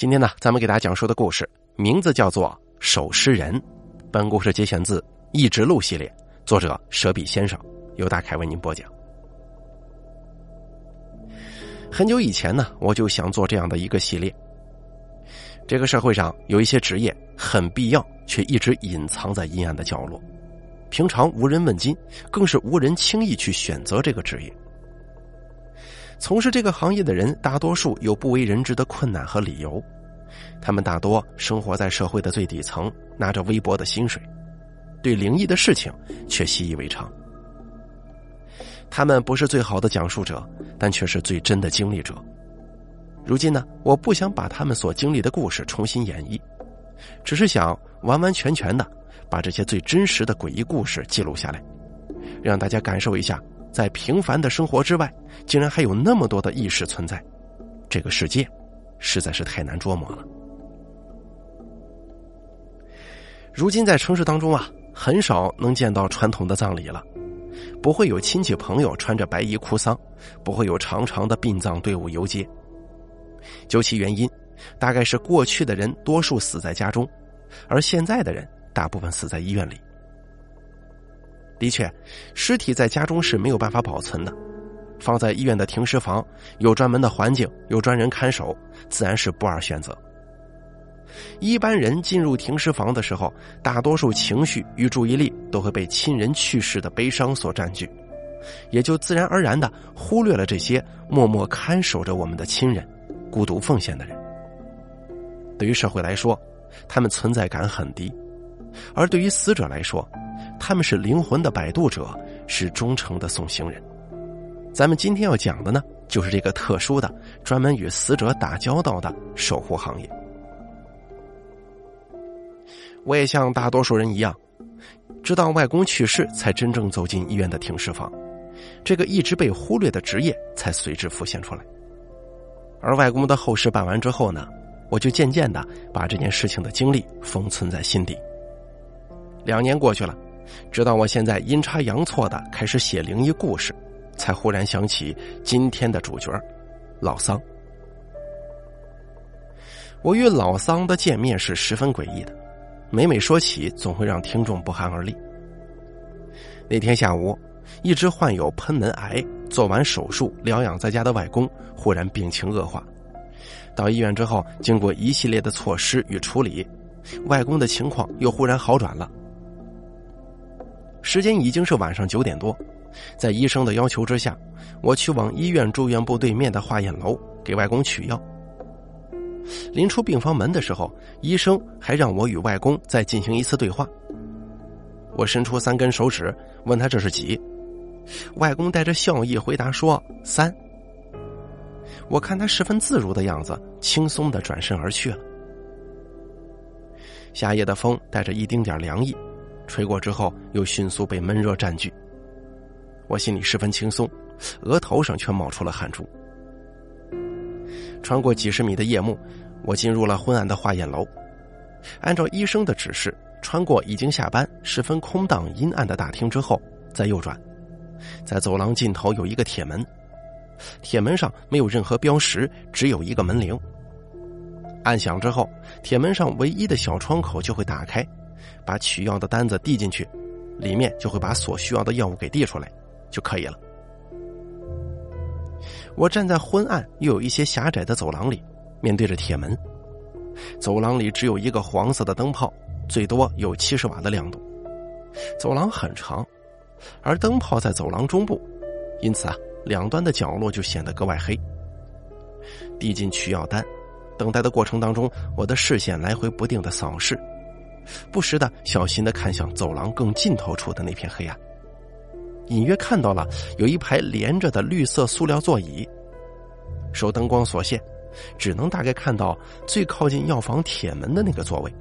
今天呢，咱们给大家讲述的故事名字叫做《守尸人》。本故事节选自《一直录》系列，作者舍笔先生，由大凯为您播讲。很久以前呢，我就想做这样的一个系列。这个社会上有一些职业很必要，却一直隐藏在阴暗的角落，平常无人问津，更是无人轻易去选择这个职业。从事这个行业的人，大多数有不为人知的困难和理由。他们大多生活在社会的最底层，拿着微薄的薪水，对灵异的事情却习以为常。他们不是最好的讲述者，但却是最真的经历者。如今呢，我不想把他们所经历的故事重新演绎，只是想完完全全的把这些最真实的诡异故事记录下来，让大家感受一下。在平凡的生活之外，竟然还有那么多的意识存在，这个世界实在是太难捉摸了。如今在城市当中啊，很少能见到传统的葬礼了，不会有亲戚朋友穿着白衣哭丧，不会有长长的殡葬队伍游街。究其原因，大概是过去的人多数死在家中，而现在的人大部分死在医院里。的确，尸体在家中是没有办法保存的，放在医院的停尸房，有专门的环境，有专人看守，自然是不二选择。一般人进入停尸房的时候，大多数情绪与注意力都会被亲人去世的悲伤所占据，也就自然而然的忽略了这些默默看守着我们的亲人、孤独奉献的人。对于社会来说，他们存在感很低，而对于死者来说，他们是灵魂的摆渡者，是忠诚的送行人。咱们今天要讲的呢，就是这个特殊的、专门与死者打交道的守护行业。我也像大多数人一样，直到外公去世，才真正走进医院的停尸房，这个一直被忽略的职业才随之浮现出来。而外公的后事办完之后呢，我就渐渐的把这件事情的经历封存在心底。两年过去了。直到我现在阴差阳错的开始写灵异故事，才忽然想起今天的主角老桑。我与老桑的见面是十分诡异的，每每说起，总会让听众不寒而栗。那天下午，一直患有喷门癌、做完手术疗养在家的外公，忽然病情恶化。到医院之后，经过一系列的措施与处理，外公的情况又忽然好转了。时间已经是晚上九点多，在医生的要求之下，我去往医院住院部对面的化验楼给外公取药。临出病房门的时候，医生还让我与外公再进行一次对话。我伸出三根手指，问他这是几？外公带着笑意回答说：“三。”我看他十分自如的样子，轻松的转身而去了。夏夜的风带着一丁点凉意。吹过之后，又迅速被闷热占据。我心里十分轻松，额头上却冒出了汗珠。穿过几十米的夜幕，我进入了昏暗的化验楼。按照医生的指示，穿过已经下班、十分空荡阴暗的大厅之后，再右转，在走廊尽头有一个铁门，铁门上没有任何标识，只有一个门铃。按响之后，铁门上唯一的小窗口就会打开。把取药的单子递进去，里面就会把所需要的药物给递出来，就可以了。我站在昏暗又有一些狭窄的走廊里，面对着铁门。走廊里只有一个黄色的灯泡，最多有七十瓦的亮度。走廊很长，而灯泡在走廊中部，因此啊，两端的角落就显得格外黑。递进取药单，等待的过程当中，我的视线来回不定的扫视。不时的小心的看向走廊更尽头处的那片黑暗，隐约看到了有一排连着的绿色塑料座椅。受灯光所限，只能大概看到最靠近药房铁门的那个座位，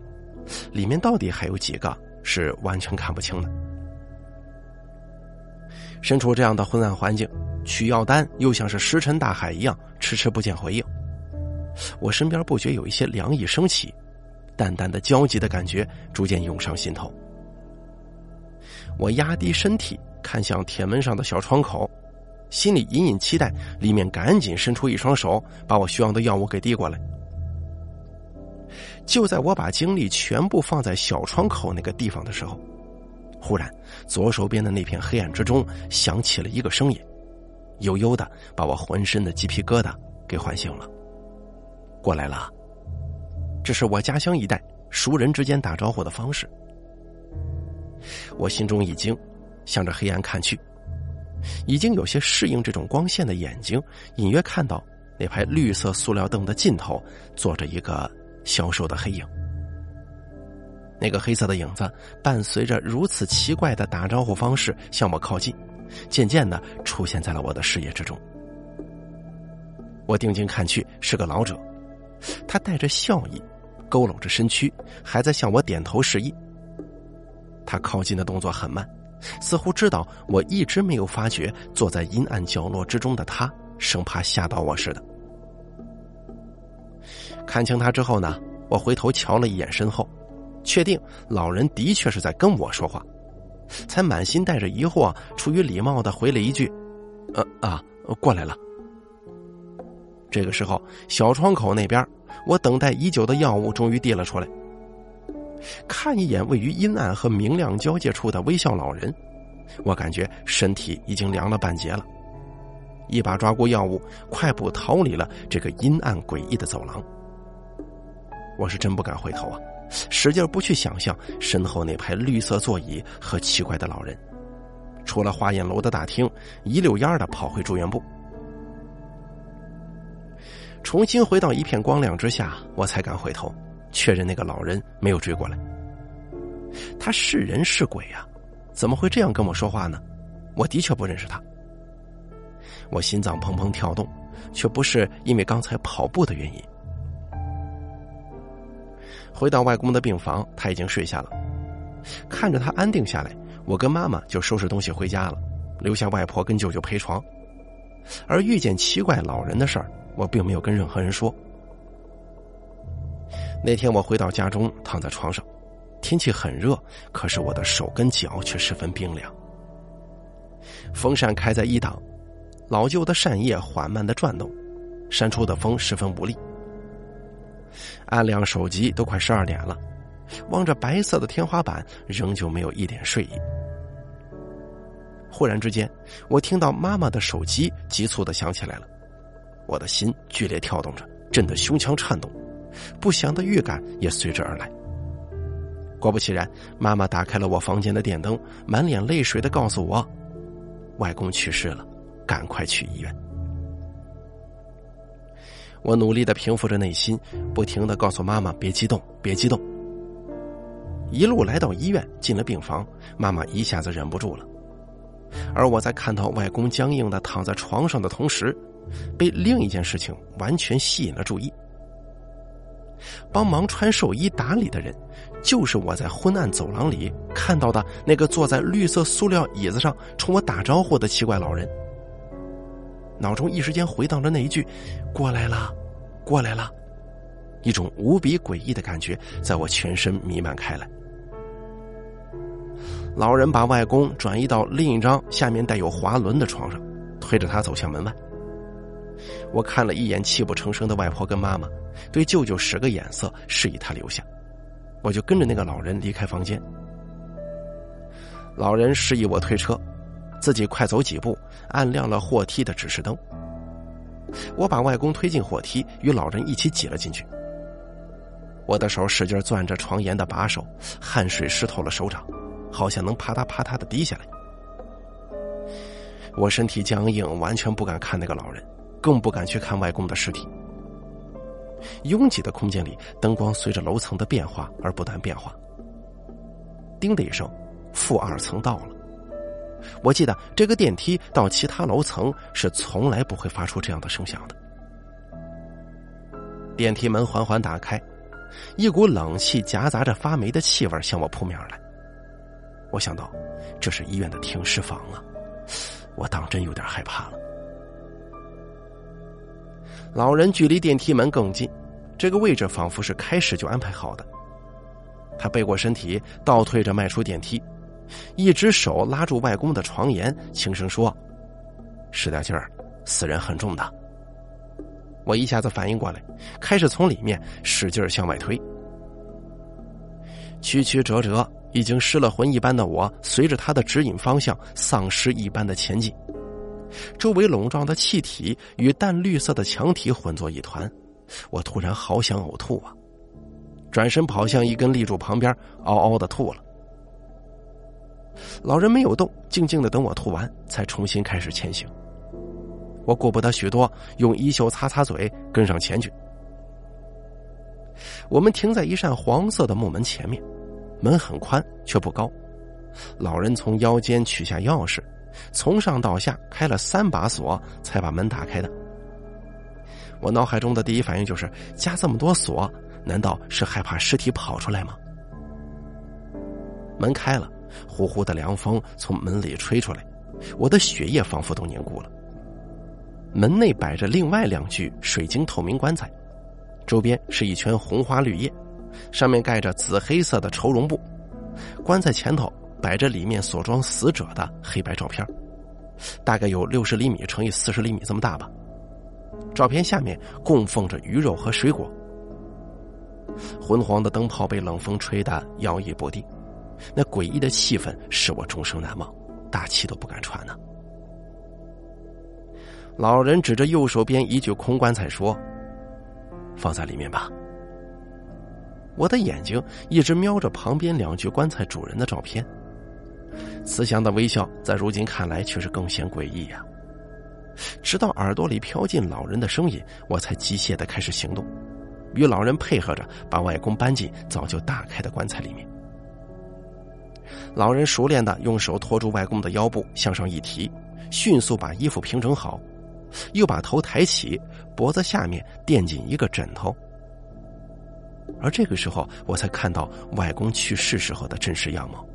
里面到底还有几个是完全看不清的。身处这样的昏暗环境，取药单又像是石沉大海一样迟迟不见回应，我身边不觉有一些凉意升起。淡淡的焦急的感觉逐渐涌上心头。我压低身体，看向铁门上的小窗口，心里隐隐期待里面赶紧伸出一双手，把我需要的药物给递过来。就在我把精力全部放在小窗口那个地方的时候，忽然左手边的那片黑暗之中响起了一个声音，悠悠的把我浑身的鸡皮疙瘩给唤醒了。过来了，这是我家乡一带熟人之间打招呼的方式。我心中一惊，向着黑暗看去，已经有些适应这种光线的眼睛，隐约看到那排绿色塑料凳的尽头坐着一个。消瘦的黑影，那个黑色的影子伴随着如此奇怪的打招呼方式向我靠近，渐渐的出现在了我的视野之中。我定睛看去，是个老者，他带着笑意，佝偻着身躯，还在向我点头示意。他靠近的动作很慢，似乎知道我一直没有发觉坐在阴暗角落之中的他，生怕吓到我似的。看清他之后呢，我回头瞧了一眼身后，确定老人的确是在跟我说话，才满心带着疑惑，出于礼貌的回了一句：“呃啊，过来了。”这个时候，小窗口那边，我等待已久的药物终于递了出来。看一眼位于阴暗和明亮交界处的微笑老人，我感觉身体已经凉了半截了，一把抓过药物，快步逃离了这个阴暗诡异的走廊。我是真不敢回头啊，使劲不去想象身后那排绿色座椅和奇怪的老人。出了化验楼的大厅，一溜烟的跑回住院部。重新回到一片光亮之下，我才敢回头确认那个老人没有追过来。他是人是鬼呀？怎么会这样跟我说话呢？我的确不认识他。我心脏砰砰跳动，却不是因为刚才跑步的原因。回到外公的病房，他已经睡下了。看着他安定下来，我跟妈妈就收拾东西回家了，留下外婆跟舅舅陪床。而遇见奇怪老人的事儿，我并没有跟任何人说。那天我回到家中，躺在床上，天气很热，可是我的手跟脚却十分冰凉。风扇开在一档，老旧的扇叶缓慢的转动，扇出的风十分无力。按亮手机，都快十二点了，望着白色的天花板，仍旧没有一点睡意。忽然之间，我听到妈妈的手机急促的响起来了，我的心剧烈跳动着，震得胸腔颤动，不祥的预感也随之而来。果不其然，妈妈打开了我房间的电灯，满脸泪水的告诉我，外公去世了，赶快去医院。我努力的平复着内心，不停的告诉妈妈别激动，别激动。一路来到医院，进了病房，妈妈一下子忍不住了。而我在看到外公僵硬的躺在床上的同时，被另一件事情完全吸引了注意。帮忙穿寿衣打理的人，就是我在昏暗走廊里看到的那个坐在绿色塑料椅子上冲我打招呼的奇怪老人。脑中一时间回荡着那一句：“过来了，过来了。”一种无比诡异的感觉在我全身弥漫开来。老人把外公转移到另一张下面带有滑轮的床上，推着他走向门外。我看了一眼泣不成声的外婆跟妈妈，对舅舅使个眼色，示意他留下。我就跟着那个老人离开房间。老人示意我推车。自己快走几步，按亮了货梯的指示灯。我把外公推进货梯，与老人一起挤了进去。我的手使劲攥着床沿的把手，汗水湿透了手掌，好像能啪嗒啪嗒的滴下来。我身体僵硬，完全不敢看那个老人，更不敢去看外公的尸体。拥挤的空间里，灯光随着楼层的变化而不断变化。叮的一声，负二层到了。我记得这个电梯到其他楼层是从来不会发出这样的声响的。电梯门缓缓打开，一股冷气夹杂着发霉的气味向我扑面而来。我想到，这是医院的停尸房啊！我当真有点害怕了。老人距离电梯门更近，这个位置仿佛是开始就安排好的。他背过身体，倒退着迈出电梯。一只手拉住外公的床沿，轻声说：“使点劲儿，死人很重的。”我一下子反应过来，开始从里面使劲向外推。曲曲折折，已经失了魂一般的我，随着他的指引方向，丧尸一般的前进。周围笼罩的气体与淡绿色的墙体混作一团，我突然好想呕吐啊！转身跑向一根立柱旁边，嗷嗷的吐了。老人没有动，静静的等我吐完，才重新开始前行。我顾不得许多，用衣袖擦擦嘴，跟上前去。我们停在一扇黄色的木门前面，门很宽却不高。老人从腰间取下钥匙，从上到下开了三把锁，才把门打开的。我脑海中的第一反应就是：加这么多锁，难道是害怕尸体跑出来吗？门开了，呼呼的凉风从门里吹出来，我的血液仿佛都凝固了。门内摆着另外两具水晶透明棺材。周边是一圈红花绿叶，上面盖着紫黑色的绸绒布。棺材前头摆着里面所装死者的黑白照片，大概有六十厘米乘以四十厘米这么大吧。照片下面供奉着鱼肉和水果。昏黄的灯泡被冷风吹得摇曳不定，那诡异的气氛使我终生难忘，大气都不敢喘呢。老人指着右手边一具空棺材说。放在里面吧。我的眼睛一直瞄着旁边两具棺材主人的照片，慈祥的微笑在如今看来却是更显诡异呀。直到耳朵里飘进老人的声音，我才机械的开始行动，与老人配合着把外公搬进早就打开的棺材里面。老人熟练的用手托住外公的腰部，向上一提，迅速把衣服平整好。又把头抬起，脖子下面垫进一个枕头。而这个时候，我才看到外公去世时候的真实样貌。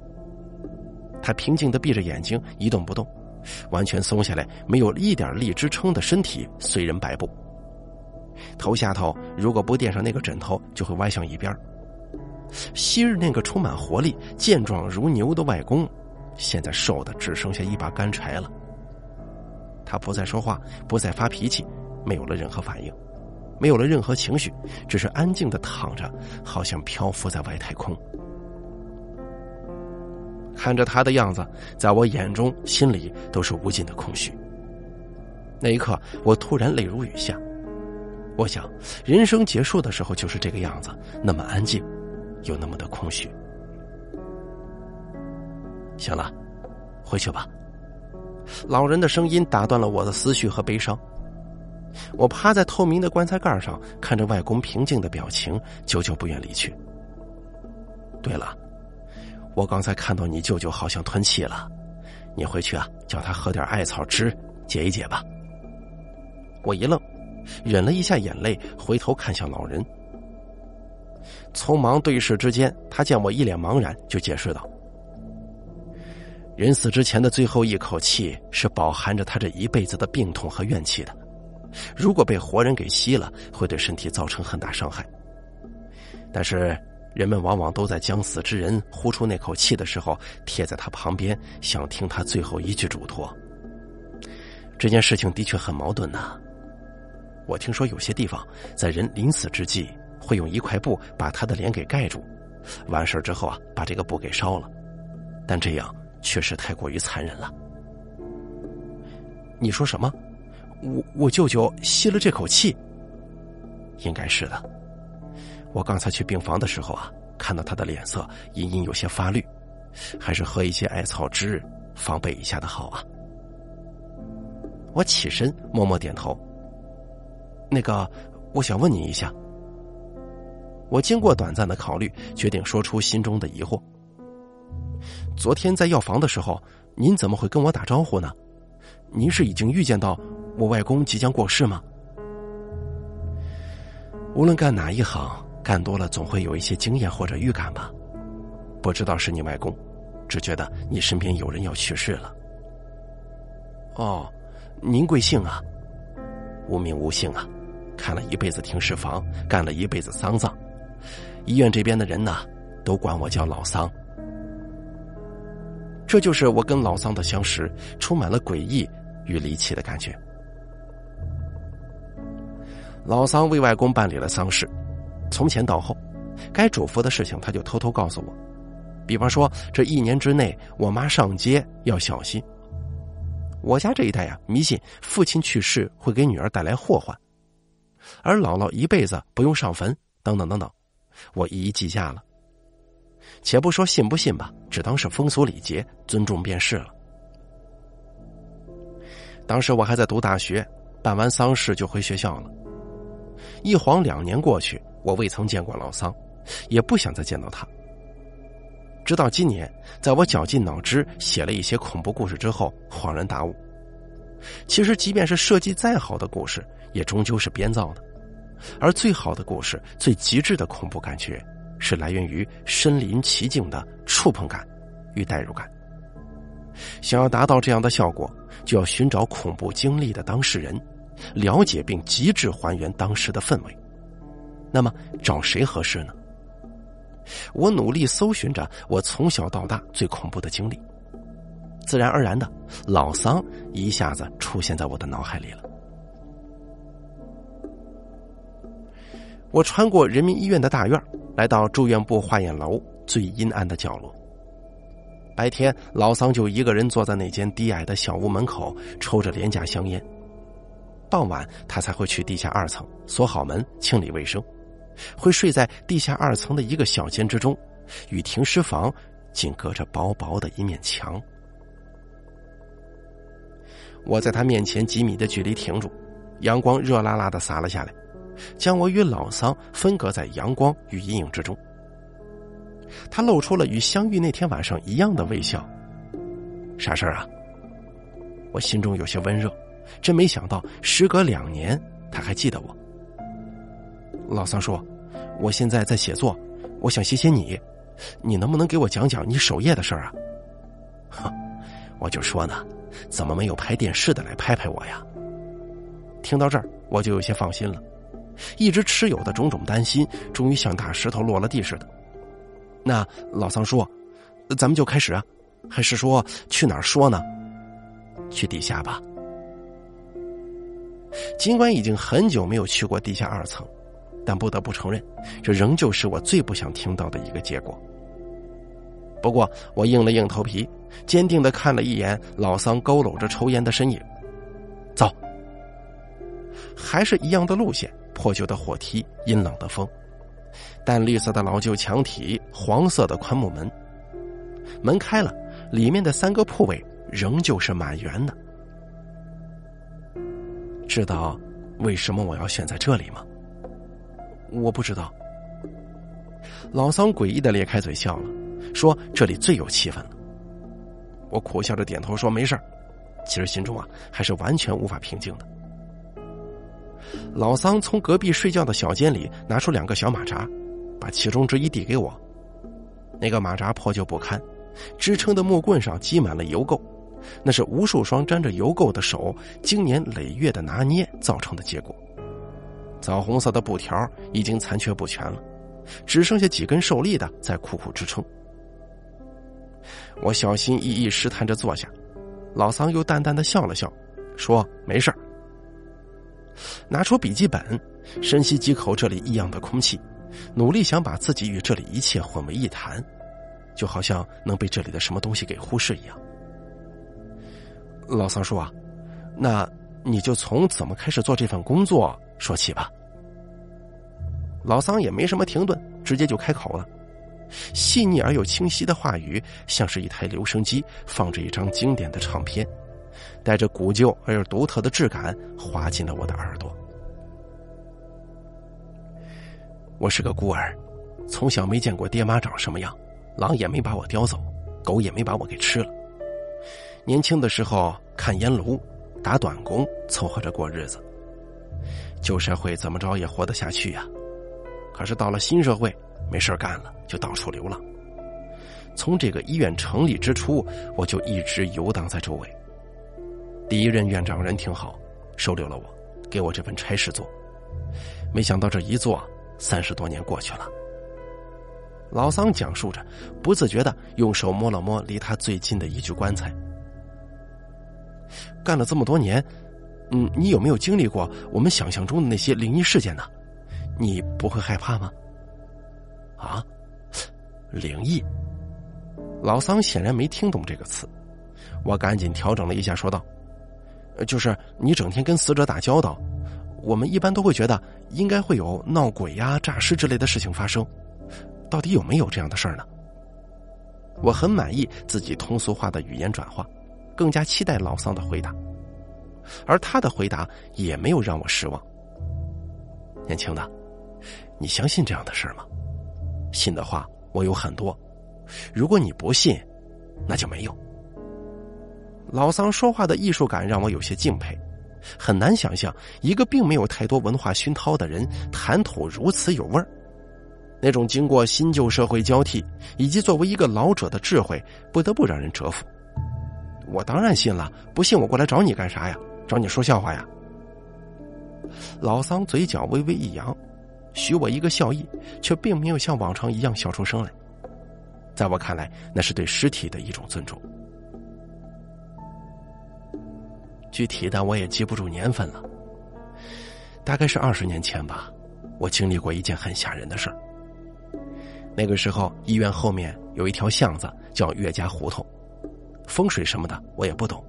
他平静的闭着眼睛，一动不动，完全松下来，没有一点力支撑的身体随人摆布。头下头如果不垫上那个枕头，就会歪向一边。昔日那个充满活力、健壮如牛的外公，现在瘦的只剩下一把干柴了。他不再说话，不再发脾气，没有了任何反应，没有了任何情绪，只是安静的躺着，好像漂浮在外太空。看着他的样子，在我眼中、心里都是无尽的空虚。那一刻，我突然泪如雨下。我想，人生结束的时候就是这个样子，那么安静，又那么的空虚。行了，回去吧。老人的声音打断了我的思绪和悲伤。我趴在透明的棺材盖上，看着外公平静的表情，久久不愿离去。对了，我刚才看到你舅舅好像吞气了，你回去啊，叫他喝点艾草汁解一解吧。我一愣，忍了一下眼泪，回头看向老人。匆忙对视之间，他见我一脸茫然，就解释道。人死之前的最后一口气是饱含着他这一辈子的病痛和怨气的，如果被活人给吸了，会对身体造成很大伤害。但是人们往往都在将死之人呼出那口气的时候，贴在他旁边，想听他最后一句嘱托。这件事情的确很矛盾呐。我听说有些地方在人临死之际，会用一块布把他的脸给盖住，完事之后啊，把这个布给烧了，但这样。确实太过于残忍了。你说什么？我我舅舅吸了这口气？应该是的。我刚才去病房的时候啊，看到他的脸色隐隐有些发绿，还是喝一些艾草汁防备一下的好啊。我起身默默点头。那个，我想问你一下。我经过短暂的考虑，决定说出心中的疑惑。昨天在药房的时候，您怎么会跟我打招呼呢？您是已经预见到我外公即将过世吗？无论干哪一行，干多了总会有一些经验或者预感吧。不知道是你外公，只觉得你身边有人要去世了。哦，您贵姓啊？无名无姓啊，看了一辈子停尸房，干了一辈子丧葬，医院这边的人呢，都管我叫老桑。这就是我跟老桑的相识，充满了诡异与离奇的感觉。老桑为外公办理了丧事，从前到后，该嘱咐的事情他就偷偷告诉我，比方说这一年之内我妈上街要小心。我家这一代呀，迷信父亲去世会给女儿带来祸患，而姥姥一辈子不用上坟，等等等等，我一一记下了。且不说信不信吧，只当是风俗礼节，尊重便是了。当时我还在读大学，办完丧事就回学校了。一晃两年过去，我未曾见过老桑，也不想再见到他。直到今年，在我绞尽脑汁写了一些恐怖故事之后，恍然大悟：其实，即便是设计再好的故事，也终究是编造的。而最好的故事，最极致的恐怖感觉，是来源于身临其境的触碰感与代入感。想要达到这样的效果，就要寻找恐怖经历的当事人，了解并极致还原当时的氛围。那么，找谁合适呢？我努力搜寻着我从小到大最恐怖的经历，自然而然的，老桑一下子出现在我的脑海里了。我穿过人民医院的大院，来到住院部化验楼最阴暗的角落。白天，老桑就一个人坐在那间低矮的小屋门口，抽着廉价香烟。傍晚，他才会去地下二层锁好门，清理卫生。会睡在地下二层的一个小间之中，与停尸房仅隔着薄薄的一面墙。我在他面前几米的距离停住，阳光热辣辣的洒了下来，将我与老桑分隔在阳光与阴影之中。他露出了与相遇那天晚上一样的微笑。啥事儿啊？我心中有些温热，真没想到，时隔两年，他还记得我。老桑说：“我现在在写作，我想谢谢你，你能不能给我讲讲你守夜的事儿啊？”哼，我就说呢，怎么没有拍电视的来拍拍我呀？听到这儿，我就有些放心了，一直持有的种种担心，终于像大石头落了地似的。那老桑说：“咱们就开始啊，还是说去哪儿说呢？去地下吧。尽管已经很久没有去过地下二层。”但不得不承认，这仍旧是我最不想听到的一个结果。不过，我硬了硬头皮，坚定的看了一眼老桑佝偻着抽烟的身影。走，还是一样的路线：破旧的火梯，阴冷的风，淡绿色的老旧墙体，黄色的宽木门。门开了，里面的三个铺位仍旧是满员的。知道为什么我要选在这里吗？我不知道。老桑诡异的咧开嘴笑了，说：“这里最有气氛了。”我苦笑着点头说：“没事其实心中啊，还是完全无法平静的。老桑从隔壁睡觉的小间里拿出两个小马扎，把其中之一递给我。那个马扎破旧不堪，支撑的木棍上积满了油垢，那是无数双沾着油垢的手经年累月的拿捏造成的结果。枣红色的布条已经残缺不全了，只剩下几根受力的在苦苦支撑。我小心翼翼试探着坐下，老桑又淡淡的笑了笑，说：“没事拿出笔记本，深吸几口这里异样的空气，努力想把自己与这里一切混为一谈，就好像能被这里的什么东西给忽视一样。老桑说：“啊，那你就从怎么开始做这份工作。”说起吧，老桑也没什么停顿，直接就开口了。细腻而又清晰的话语，像是一台留声机放着一张经典的唱片，带着古旧而又独特的质感，滑进了我的耳朵。我是个孤儿，从小没见过爹妈长什么样，狼也没把我叼走，狗也没把我给吃了。年轻的时候看烟炉，打短工，凑合着过日子。旧社会怎么着也活得下去呀，可是到了新社会，没事干了就到处流浪。从这个医院成立之初，我就一直游荡在周围。第一任院长人挺好，收留了我，给我这份差事做。没想到这一做，三十多年过去了。老桑讲述着，不自觉的用手摸了摸离他最近的一具棺材。干了这么多年，嗯，你有没有经历过我们想象中的那些灵异事件呢？你不会害怕吗？啊，灵异。老桑显然没听懂这个词，我赶紧调整了一下，说道：“就是你整天跟死者打交道，我们一般都会觉得应该会有闹鬼呀、诈尸之类的事情发生，到底有没有这样的事儿呢？”我很满意自己通俗化的语言转化，更加期待老桑的回答，而他的回答也没有让我失望。年轻的，你相信这样的事儿吗？信的话，我有很多；如果你不信，那就没有。老桑说话的艺术感让我有些敬佩，很难想象一个并没有太多文化熏陶的人谈吐如此有味儿。那种经过新旧社会交替，以及作为一个老者的智慧，不得不让人折服。我当然信了，不信我过来找你干啥呀？找你说笑话呀？老桑嘴角微微一扬，许我一个笑意，却并没有像往常一样笑出声来。在我看来，那是对尸体的一种尊重。具体的我也记不住年份了，大概是二十年前吧。我经历过一件很吓人的事儿。那个时候，医院后面有一条巷子叫岳家胡同，风水什么的我也不懂。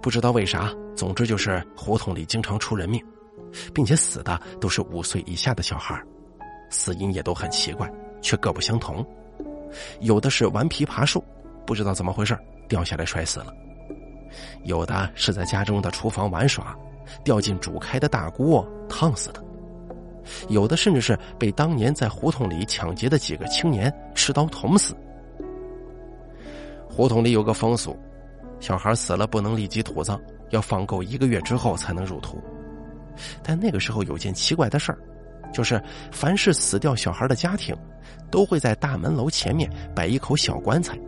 不知道为啥，总之就是胡同里经常出人命，并且死的都是五岁以下的小孩，死因也都很奇怪，却各不相同。有的是顽皮爬树，不知道怎么回事掉下来摔死了；有的是在家中的厨房玩耍，掉进煮开的大锅烫死的。有的甚至是被当年在胡同里抢劫的几个青年持刀捅死。胡同里有个风俗，小孩死了不能立即土葬，要放够一个月之后才能入土。但那个时候有件奇怪的事儿，就是凡是死掉小孩的家庭，都会在大门楼前面摆一口小棺材，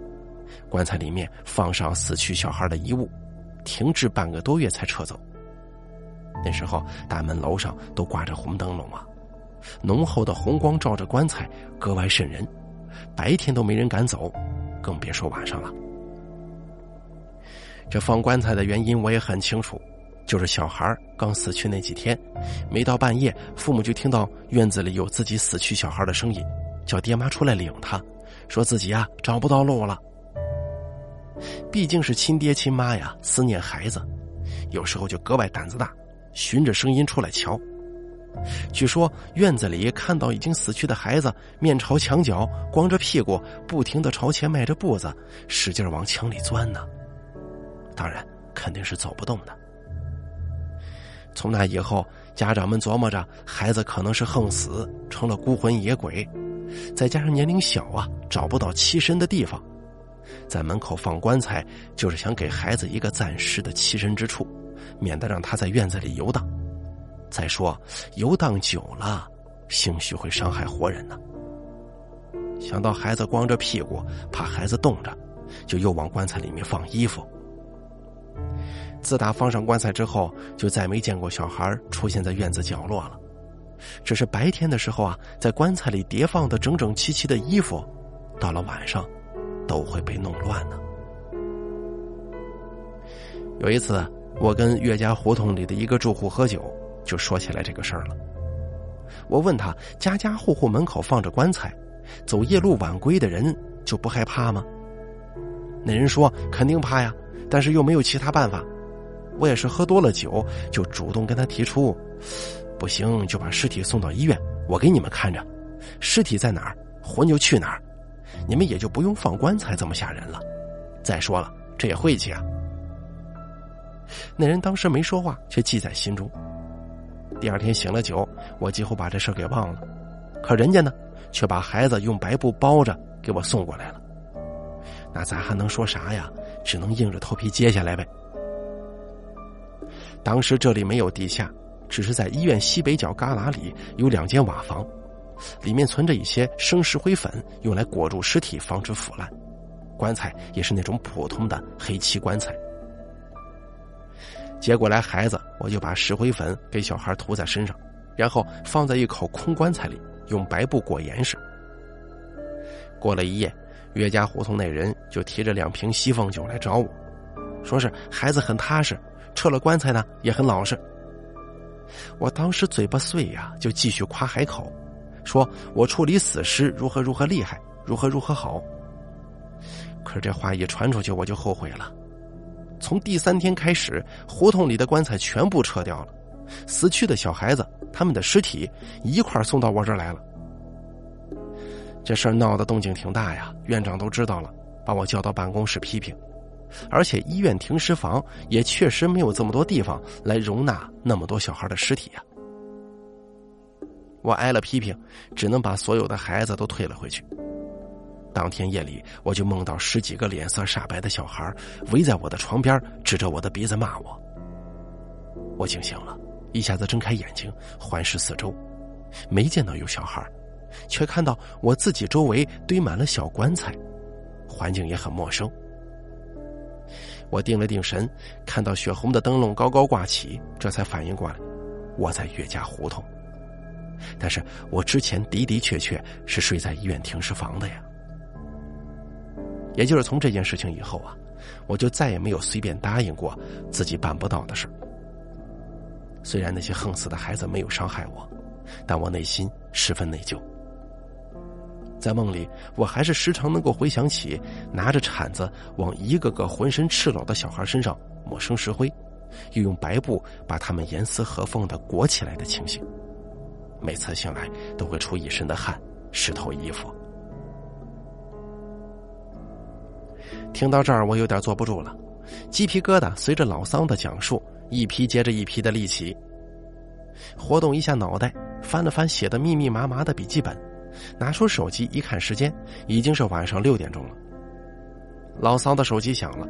棺材里面放上死去小孩的遗物，停滞半个多月才撤走。那时候大门楼上都挂着红灯笼啊。浓厚的红光照着棺材，格外瘆人。白天都没人敢走，更别说晚上了。这放棺材的原因我也很清楚，就是小孩刚死去那几天，没到半夜，父母就听到院子里有自己死去小孩的声音，叫爹妈出来领他，说自己啊找不到路了。毕竟是亲爹亲妈呀，思念孩子，有时候就格外胆子大，循着声音出来瞧。据说院子里看到已经死去的孩子面朝墙角，光着屁股，不停的朝前迈着步子，使劲往墙里钻呢。当然，肯定是走不动的。从那以后，家长们琢磨着孩子可能是横死，成了孤魂野鬼，再加上年龄小啊，找不到栖身的地方，在门口放棺材，就是想给孩子一个暂时的栖身之处，免得让他在院子里游荡。再说，游荡久了，兴许会伤害活人呢。想到孩子光着屁股，怕孩子冻着，就又往棺材里面放衣服。自打放上棺材之后，就再没见过小孩出现在院子角落了。只是白天的时候啊，在棺材里叠放的整整齐齐的衣服，到了晚上，都会被弄乱呢。有一次，我跟岳家胡同里的一个住户喝酒。就说起来这个事儿了。我问他，家家户户门口放着棺材，走夜路晚归的人就不害怕吗？那人说肯定怕呀，但是又没有其他办法。我也是喝多了酒，就主动跟他提出，不行就把尸体送到医院，我给你们看着，尸体在哪儿，魂就去哪儿，你们也就不用放棺材这么吓人了。再说了，这也晦气啊。那人当时没说话，却记在心中。第二天醒了酒，我几乎把这事给忘了。可人家呢，却把孩子用白布包着给我送过来了。那咱还能说啥呀？只能硬着头皮接下来呗。当时这里没有地下，只是在医院西北角旮旯里有两间瓦房，里面存着一些生石灰粉，用来裹住尸体，防止腐烂。棺材也是那种普通的黑漆棺材。接过来孩子，我就把石灰粉给小孩涂在身上，然后放在一口空棺材里，用白布裹严实。过了一夜，岳家胡同那人就提着两瓶西凤酒来找我，说是孩子很踏实，撤了棺材呢也很老实。我当时嘴巴碎呀，就继续夸海口，说我处理死尸如何如何厉害，如何如何好。可是这话一传出去，我就后悔了。从第三天开始，胡同里的棺材全部撤掉了，死去的小孩子他们的尸体一块送到我这儿来了。这事儿闹得动静挺大呀，院长都知道了，把我叫到办公室批评。而且医院停尸房也确实没有这么多地方来容纳那么多小孩的尸体呀。我挨了批评，只能把所有的孩子都退了回去。当天夜里，我就梦到十几个脸色煞白的小孩围在我的床边，指着我的鼻子骂我。我惊醒了，一下子睁开眼睛，环视四周，没见到有小孩，却看到我自己周围堆满了小棺材，环境也很陌生。我定了定神，看到血红的灯笼高高挂起，这才反应过来，我在岳家胡同。但是我之前的的确确是睡在医院停尸房的呀。也就是从这件事情以后啊，我就再也没有随便答应过自己办不到的事虽然那些横死的孩子没有伤害我，但我内心十分内疚。在梦里，我还是时常能够回想起拿着铲子往一个个浑身赤裸的小孩身上抹生石灰，又用白布把他们严丝合缝的裹起来的情形。每次醒来都会出一身的汗，湿透衣服。听到这儿，我有点坐不住了，鸡皮疙瘩随着老桑的讲述一批接着一批的立起。活动一下脑袋，翻了翻写的密密麻麻的笔记本。拿出手机一看，时间已经是晚上六点钟了。老桑的手机响了，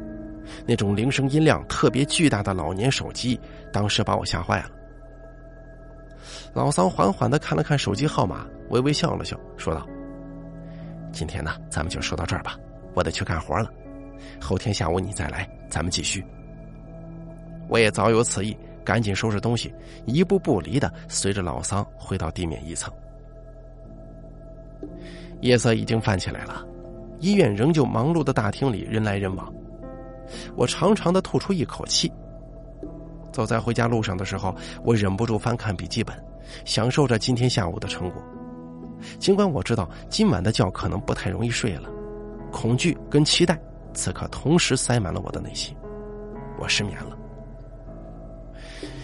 那种铃声音量特别巨大的老年手机，当时把我吓坏了。老桑缓缓的看了看手机号码，微微笑了笑，说道：“今天呢，咱们就说到这儿吧，我得去干活了。后天下午你再来，咱们继续。”我也早有此意，赶紧收拾东西，一步不离的随着老桑回到地面一层。夜色已经泛起来了，医院仍旧忙碌的大厅里人来人往。我长长的吐出一口气。走在回家路上的时候，我忍不住翻看笔记本，享受着今天下午的成果。尽管我知道今晚的觉可能不太容易睡了，恐惧跟期待此刻同时塞满了我的内心。我失眠了。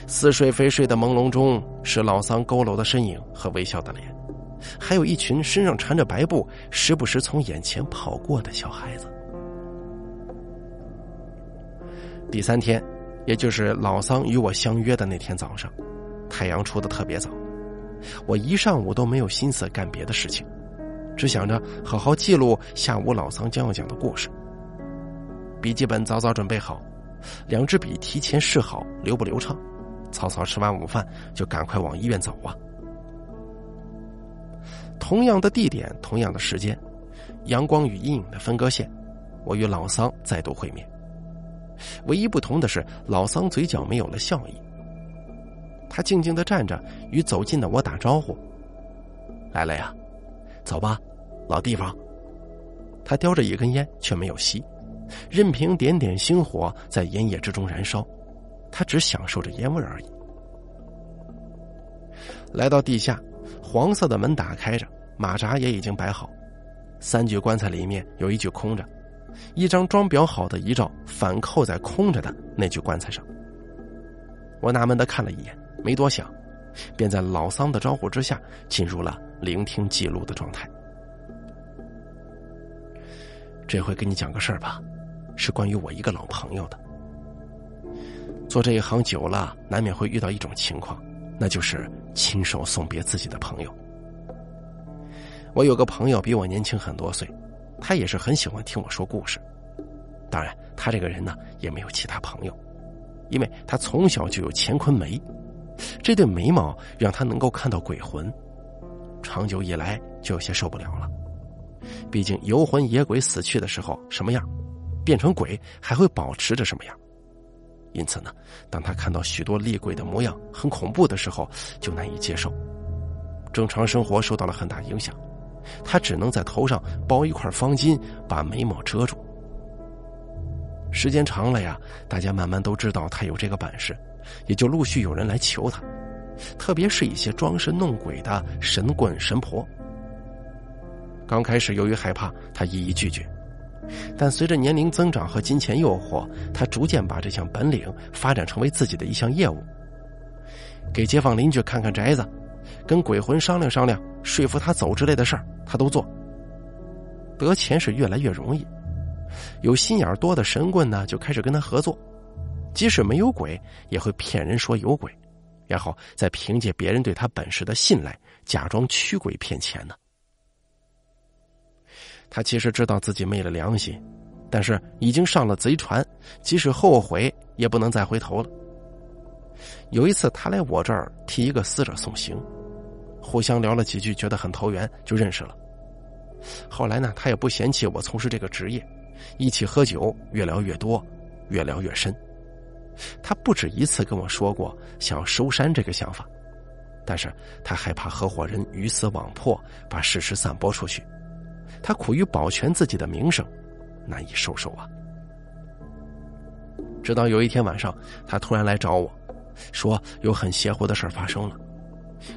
似睡非睡的朦胧中，是老桑佝偻的身影和微笑的脸。还有一群身上缠着白布、时不时从眼前跑过的小孩子。第三天，也就是老桑与我相约的那天早上，太阳出的特别早，我一上午都没有心思干别的事情，只想着好好记录下午老桑将要讲的故事。笔记本早早准备好，两支笔提前试好流不流畅，草草吃完午饭就赶快往医院走啊。同样的地点，同样的时间，阳光与阴影的分割线，我与老桑再度会面。唯一不同的是，老桑嘴角没有了笑意。他静静的站着，与走近的我打招呼：“来了呀，走吧，老地方。”他叼着一根烟，却没有吸，任凭点点星火在烟叶之中燃烧，他只享受着烟味而已。来到地下。黄色的门打开着，马扎也已经摆好，三具棺材里面有一具空着，一张装裱好的遗照反扣在空着的那具棺材上。我纳闷的看了一眼，没多想，便在老桑的招呼之下进入了聆听记录的状态。这回给你讲个事儿吧，是关于我一个老朋友的。做这一行久了，难免会遇到一种情况。那就是亲手送别自己的朋友。我有个朋友比我年轻很多岁，他也是很喜欢听我说故事。当然，他这个人呢也没有其他朋友，因为他从小就有乾坤眉，这对眉毛让他能够看到鬼魂。长久以来就有些受不了了，毕竟游魂野鬼死去的时候什么样，变成鬼还会保持着什么样。因此呢，当他看到许多厉鬼的模样很恐怖的时候，就难以接受，正常生活受到了很大影响，他只能在头上包一块方巾，把眉毛遮住。时间长了呀，大家慢慢都知道他有这个本事，也就陆续有人来求他，特别是一些装神弄鬼的神棍神婆。刚开始由于害怕，他一一拒绝，但随着年龄增长和金钱诱惑，他逐渐把这项本领发展成为自己的一项业务。给街坊邻居看看宅子，跟鬼魂商量商量，说服他走之类的事儿，他都做。得钱是越来越容易。有心眼多的神棍呢，就开始跟他合作，即使没有鬼，也会骗人说有鬼，然后再凭借别人对他本事的信赖，假装驱鬼骗钱呢。他其实知道自己昧了良心，但是已经上了贼船，即使后悔也不能再回头了。有一次，他来我这儿替一个死者送行，互相聊了几句，觉得很投缘，就认识了。后来呢，他也不嫌弃我从事这个职业。一起喝酒，越聊越多，越聊越深。他不止一次跟我说过想要收山这个想法，但是他害怕合伙人鱼死网破，把事实散播出去。他苦于保全自己的名声，难以收手啊。直到有一天晚上，他突然来找我，说有很邪乎的事发生了，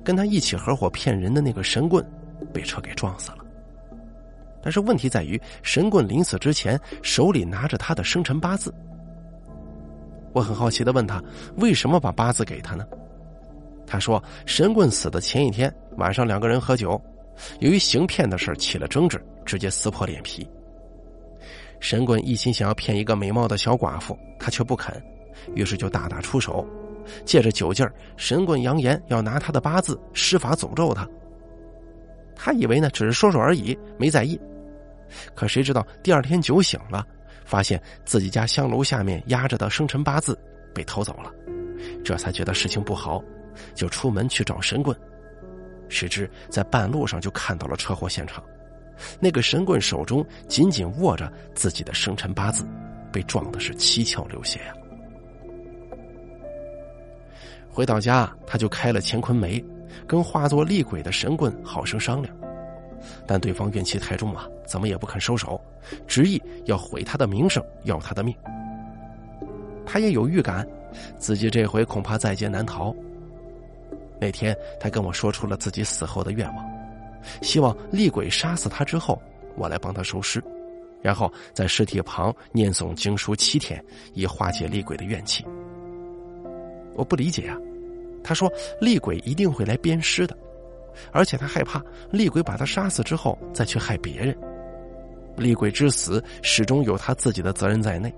跟他一起合伙骗人的那个神棍，被车给撞死了。但是问题在于，神棍临死之前手里拿着他的生辰八字。我很好奇的问他，为什么把八字给他呢？他说，神棍死的前一天晚上，两个人喝酒，由于行骗的事起了争执，直接撕破脸皮。神棍一心想要骗一个美貌的小寡妇，他却不肯，于是就大打出手，借着酒劲儿，神棍扬言要拿他的八字施法诅咒他。他以为呢只是说说而已，没在意。可谁知道第二天酒醒了，发现自己家香炉下面压着的生辰八字被偷走了，这才觉得事情不好，就出门去找神棍。谁知在半路上就看到了车祸现场，那个神棍手中紧紧握着自己的生辰八字，被撞的是七窍流血呀。回到家，他就开了乾坤眉，跟化作厉鬼的神棍好生商量。但对方怨气太重啊，怎么也不肯收手，执意要毁他的名声，要他的命。他也有预感，自己这回恐怕在劫难逃。那天，他跟我说出了自己死后的愿望，希望厉鬼杀死他之后，我来帮他收尸，然后在尸体旁念诵经书七天，以化解厉鬼的怨气。我不理解啊，他说厉鬼一定会来鞭尸的。而且他害怕厉鬼把他杀死之后再去害别人，厉鬼之死始终有他自己的责任在内，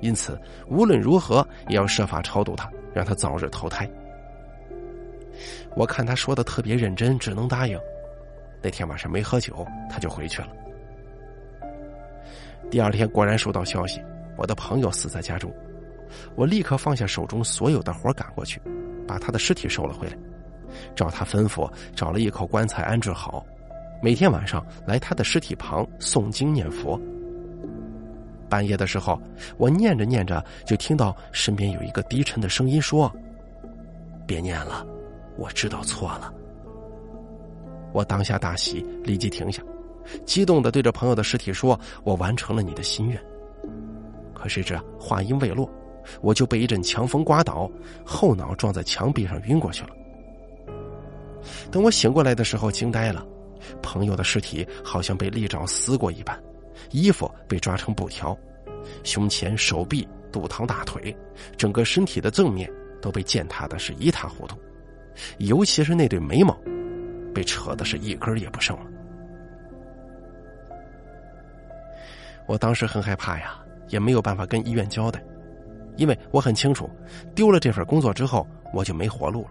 因此无论如何也要设法超度他，让他早日投胎。我看他说的特别认真，只能答应。那天晚上没喝酒，他就回去了。第二天果然收到消息，我的朋友死在家中，我立刻放下手中所有的活赶过去，把他的尸体收了回来。照他吩咐，找了一口棺材安置好，每天晚上来他的尸体旁诵经念佛。半夜的时候，我念着念着，就听到身边有一个低沉的声音说：“别念了，我知道错了。”我当下大喜，立即停下，激动的对着朋友的尸体说：“我完成了你的心愿。”可谁知话音未落，我就被一阵强风刮倒，后脑撞在墙壁上晕过去了。等我醒过来的时候，惊呆了，朋友的尸体好像被利爪撕过一般，衣服被抓成布条，胸前、手臂、肚膛、大腿，整个身体的正面都被践踏的是一塌糊涂，尤其是那对眉毛，被扯的是一根也不剩了。我当时很害怕呀，也没有办法跟医院交代，因为我很清楚，丢了这份工作之后，我就没活路了。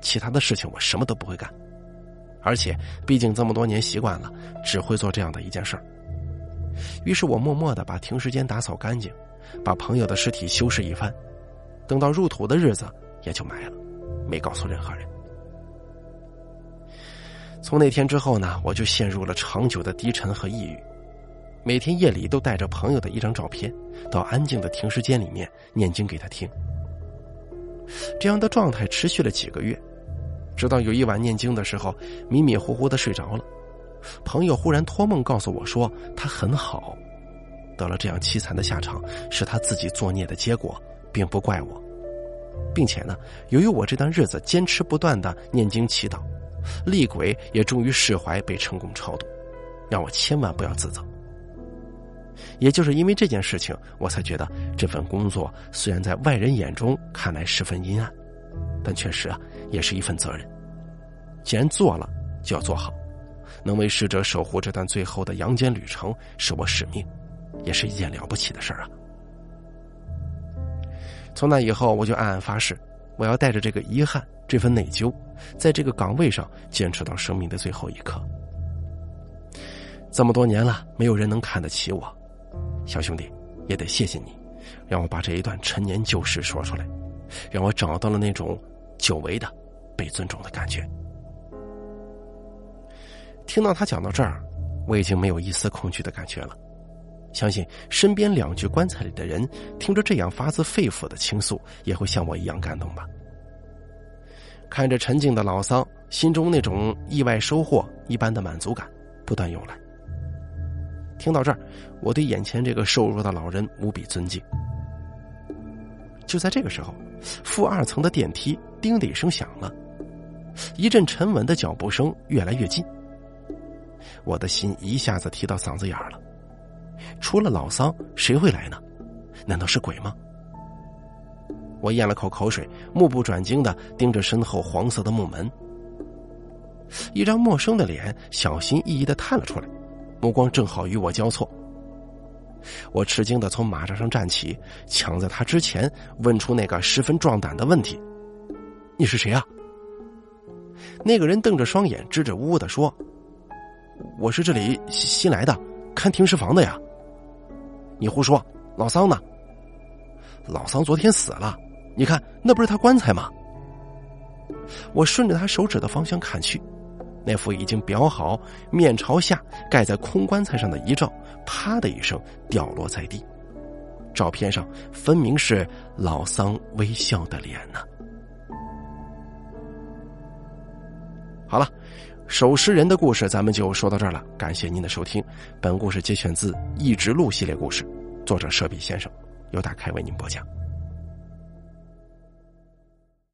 其他的事情我什么都不会干，而且毕竟这么多年习惯了，只会做这样的一件事儿。于是我默默的把停尸间打扫干净，把朋友的尸体修饰一番，等到入土的日子也就埋了，没告诉任何人。从那天之后呢，我就陷入了长久的低沉和抑郁，每天夜里都带着朋友的一张照片，到安静的停尸间里面念经给他听。这样的状态持续了几个月。直到有一晚念经的时候，迷迷糊糊的睡着了。朋友忽然托梦告诉我说他很好，得了这样凄惨的下场，是他自己作孽的结果，并不怪我。并且呢，由于我这段日子坚持不断的念经祈祷，厉鬼也终于释怀，被成功超度，让我千万不要自责。也就是因为这件事情，我才觉得这份工作虽然在外人眼中看来十分阴暗，但确实啊，也是一份责任。既然做了，就要做好。能为逝者守护这段最后的阳间旅程，是我使命，也是一件了不起的事儿啊！从那以后，我就暗暗发誓，我要带着这个遗憾、这份内疚，在这个岗位上坚持到生命的最后一刻。这么多年了，没有人能看得起我，小兄弟，也得谢谢你，让我把这一段陈年旧事说出来，让我找到了那种久违的被尊重的感觉。听到他讲到这儿，我已经没有一丝恐惧的感觉了。相信身边两具棺材里的人，听着这样发自肺腑的倾诉，也会像我一样感动吧。看着沉静的老桑，心中那种意外收获一般的满足感不断涌来。听到这儿，我对眼前这个瘦弱的老人无比尊敬。就在这个时候，负二层的电梯“叮”的一声响了，一阵沉稳的脚步声越来越近。我的心一下子提到嗓子眼了。除了老桑，谁会来呢？难道是鬼吗？我咽了口口水，目不转睛的盯着身后黄色的木门。一张陌生的脸小心翼翼的探了出来，目光正好与我交错。我吃惊的从马扎上站起，抢在他之前问出那个十分壮胆的问题：“你是谁啊？”那个人瞪着双眼，支支吾吾的说。我是这里新来的，看停尸房的呀。你胡说，老桑呢？老桑昨天死了，你看那不是他棺材吗？我顺着他手指的方向看去，那幅已经裱好、面朝下盖在空棺材上的遗照，啪的一声掉落在地。照片上分明是老桑微笑的脸呢。好了。守尸人的故事，咱们就说到这儿了。感谢您的收听，本故事节选自《一直录》系列故事，作者舍笔先生，由大开为您播讲。